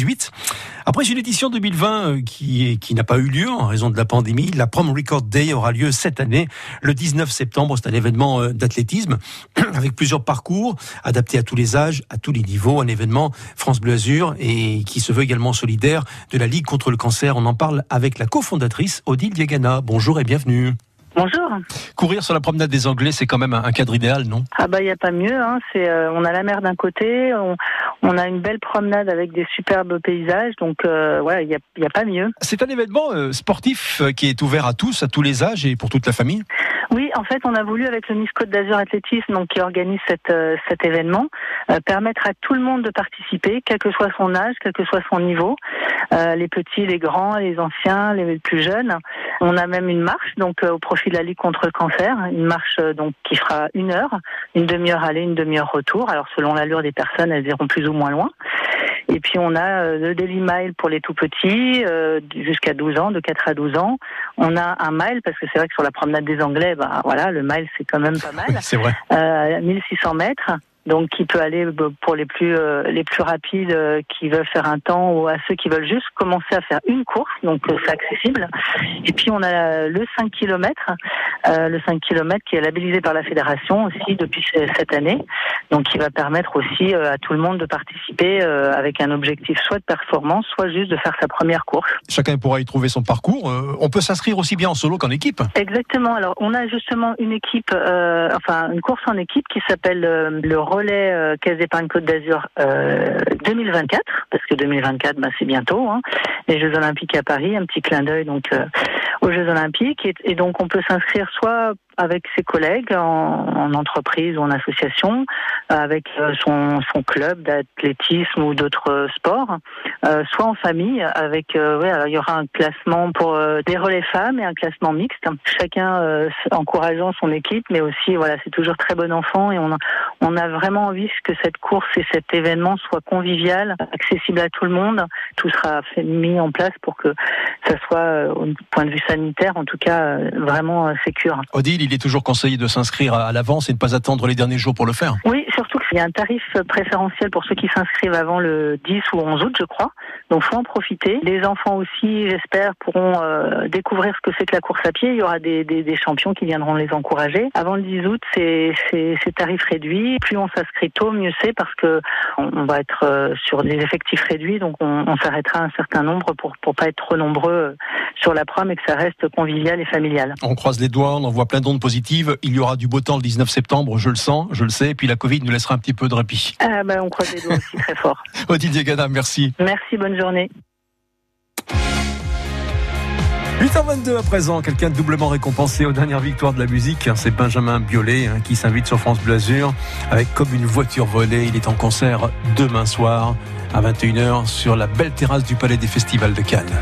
2018. Après une édition 2020 qui, qui n'a pas eu lieu en raison de la pandémie, la Prom Record Day aura lieu cette année, le 19 septembre. C'est un événement d'athlétisme avec plusieurs parcours adaptés à tous les âges, à tous les niveaux. Un événement France Bleu Azur et qui se veut également solidaire de la Ligue contre le cancer. On en parle avec la cofondatrice Odile Diagana. Bonjour et bienvenue. Bonjour. Courir sur la promenade des Anglais, c'est quand même un, cadre idéal, non? Ah bah il y a pas mieux. Hein. C'est euh, on a la mer d'un côté, on, a une belle promenade avec des superbes paysages, donc euh, ouais, il y a, a, pas mieux. C'est un événement euh, sportif qui est ouvert à tous, à tous les âges et pour toute la famille? Oui, en fait, on a voulu avec le Nice Côte d'Azur Athlétisme, donc qui organise cette, cet événement, permettre à tout le monde de participer, quel que soit son âge, quel que soit son niveau, les petits, les grands, les anciens, les plus jeunes. On a même une marche, donc au profit de la Ligue contre le cancer, une marche euh, donc qui fera une heure, une demi-heure aller, une demi-heure retour. Alors selon l'allure des personnes, elles iront plus ou moins loin. Et puis on a euh, le Daily Mile pour les tout petits, euh, jusqu'à 12 ans, de 4 à 12 ans. On a un mile, parce que c'est vrai que sur la promenade des Anglais, bah voilà, le mile c'est quand même pas mal. c'est vrai. 1600 mètres donc qui peut aller bah, pour les plus euh, les plus rapides euh, qui veulent faire un temps ou à ceux qui veulent juste commencer à faire une course donc euh, c'est accessible et puis on a le 5 km le 5 km qui est labellisé par la fédération aussi depuis cette année. Donc qui va permettre aussi à tout le monde de participer avec un objectif soit de performance soit juste de faire sa première course. Chacun pourra y trouver son parcours. On peut s'inscrire aussi bien en solo qu'en équipe. Exactement. Alors on a justement une équipe enfin une course en équipe qui s'appelle le relais euh, Caisse d'épargne Côte d'Azur 2024, euh, parce que 2024, bah, c'est bientôt, hein, les Jeux Olympiques à Paris, un petit clin d'œil donc euh, aux Jeux Olympiques, et donc on peut s'inscrire soit avec ses collègues en, entreprise ou en association, avec euh, son, club d'athlétisme ou d'autres euh, sports, euh, soit en famille. Avec, ouais, il y aura un classement pour des relais femmes et un classement mixte. Chacun encourageant son équipe, mais aussi, voilà, c'est toujours très bon enfant et on on a vraiment envie que cette course et cet événement soit convivial, accessible à tout le monde. Tout sera fait, mis en place pour que ça soit, au point de vue sanitaire, en tout cas, vraiment sécure. Odile, il est toujours conseillé de s'inscrire à l'avance et de ne pas attendre les derniers jours pour le faire. Oui, qu'il y a un tarif préférentiel pour ceux qui s'inscrivent avant le 10 ou 11 août, je crois. Donc, faut en profiter. Les enfants aussi, j'espère, pourront euh, découvrir ce que c'est que la course à pied. Il y aura des, des, champions qui viendront les encourager. Avant le 10 août, c'est tarif réduit. Plus on s'inscrit tôt, mieux c'est parce que on va être euh, sur des effectifs réduits. Donc, on, on s'arrêtera un certain nombre pour pour pas être trop nombreux euh, sur la prom et que ça reste convivial et familial. On croise les doigts, on envoie plein d'ondes positives. Il y aura du beau temps le 19 septembre, je le sens, je le sais. Et puis la Covid nous laissera petit peu de répit. Ah ben, on croise les doigts aussi très fort. Odile Gada, merci. Merci, bonne journée. 8h22 à présent, quelqu'un de doublement récompensé aux dernières victoires de la musique, hein, c'est Benjamin Biolay hein, qui s'invite sur France Blasure avec comme une voiture volée. Il est en concert demain soir à 21h sur la belle terrasse du Palais des Festivals de Cannes.